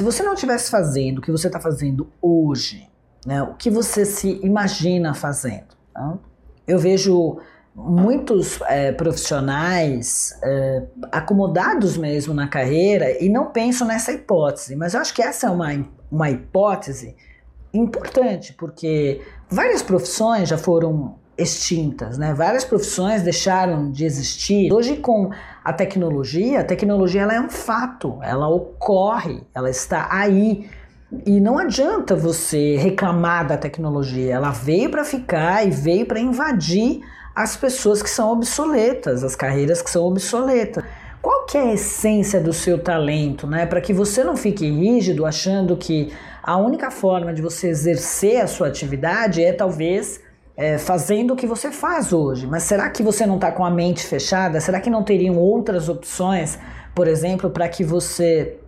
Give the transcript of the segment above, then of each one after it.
se você não estivesse fazendo o que você está fazendo hoje, né, o que você se imagina fazendo? Né? Eu vejo muitos é, profissionais é, acomodados mesmo na carreira e não pensam nessa hipótese, mas eu acho que essa é uma, uma hipótese importante, porque várias profissões já foram extintas, né? Várias profissões deixaram de existir. Hoje com a tecnologia, a tecnologia ela é um fato, ela ocorre, ela está aí. E não adianta você reclamar da tecnologia, ela veio para ficar e veio para invadir as pessoas que são obsoletas, as carreiras que são obsoletas. Qual que é a essência do seu talento, né? Para que você não fique rígido achando que a única forma de você exercer a sua atividade é talvez é, fazendo o que você faz hoje. Mas será que você não está com a mente fechada? Será que não teriam outras opções, por exemplo, para que você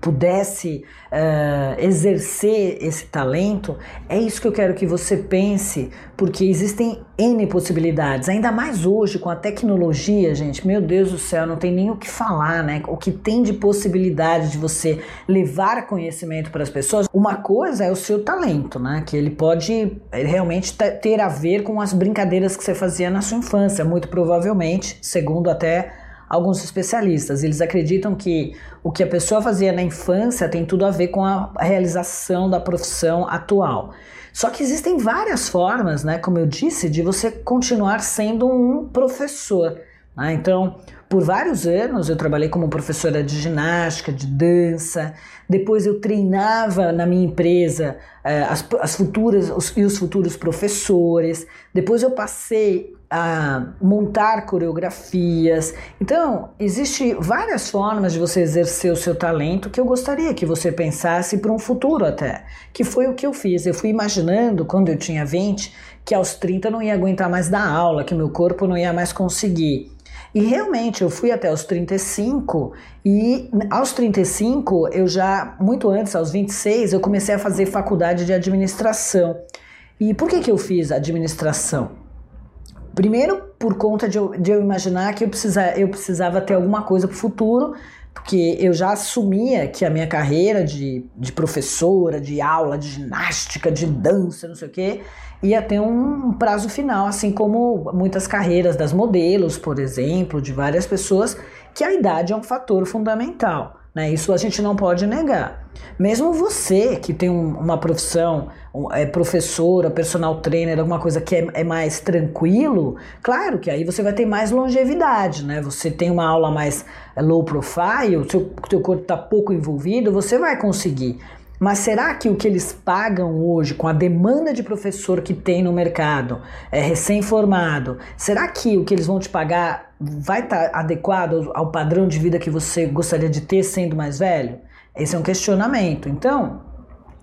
pudesse uh, exercer esse talento, é isso que eu quero que você pense, porque existem N possibilidades, ainda mais hoje com a tecnologia, gente, meu Deus do céu, não tem nem o que falar, né? O que tem de possibilidade de você levar conhecimento para as pessoas, uma coisa é o seu talento, né? Que ele pode realmente ter a ver com as brincadeiras que você fazia na sua infância, muito provavelmente, segundo até alguns especialistas. Eles acreditam que o que a pessoa fazia na infância tem tudo a ver com a realização da profissão atual. Só que existem várias formas, né, como eu disse, de você continuar sendo um professor. Né? Então, por vários anos eu trabalhei como professora de ginástica, de dança. Depois eu treinava na minha empresa eh, as, as futuras os, e os futuros professores. Depois eu passei a montar coreografias. Então, existe várias formas de você exercer o seu talento que eu gostaria que você pensasse para um futuro até, que foi o que eu fiz. Eu fui imaginando quando eu tinha 20 que aos 30 eu não ia aguentar mais dar aula, que meu corpo não ia mais conseguir. E realmente eu fui até os 35 e aos 35 eu já, muito antes, aos 26, eu comecei a fazer faculdade de administração. E por que, que eu fiz administração? Primeiro, por conta de eu, de eu imaginar que eu, precisa, eu precisava ter alguma coisa para o futuro, porque eu já assumia que a minha carreira de, de professora, de aula, de ginástica, de dança, não sei o quê, ia ter um prazo final, assim como muitas carreiras das modelos, por exemplo, de várias pessoas, que a idade é um fator fundamental. Né? Isso a gente não pode negar. Mesmo você que tem um, uma profissão, é professora, personal trainer, alguma coisa que é, é, mais tranquilo, claro que aí você vai ter mais longevidade, né? Você tem uma aula mais low profile, seu, seu corpo está pouco envolvido, você vai conseguir. Mas será que o que eles pagam hoje, com a demanda de professor que tem no mercado, é recém-formado, será que o que eles vão te pagar vai estar tá adequado ao padrão de vida que você gostaria de ter sendo mais velho? Esse é um questionamento. Então,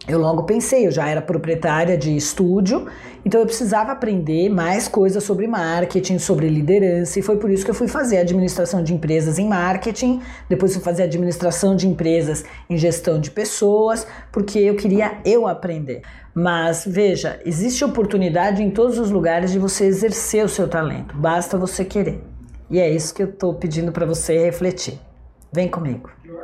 eu logo pensei, eu já era proprietária de estúdio, então eu precisava aprender mais coisas sobre marketing, sobre liderança, e foi por isso que eu fui fazer administração de empresas em marketing, depois fui fazer administração de empresas em gestão de pessoas, porque eu queria eu aprender. Mas veja, existe oportunidade em todos os lugares de você exercer o seu talento, basta você querer. E é isso que eu estou pedindo para você refletir. Vem comigo.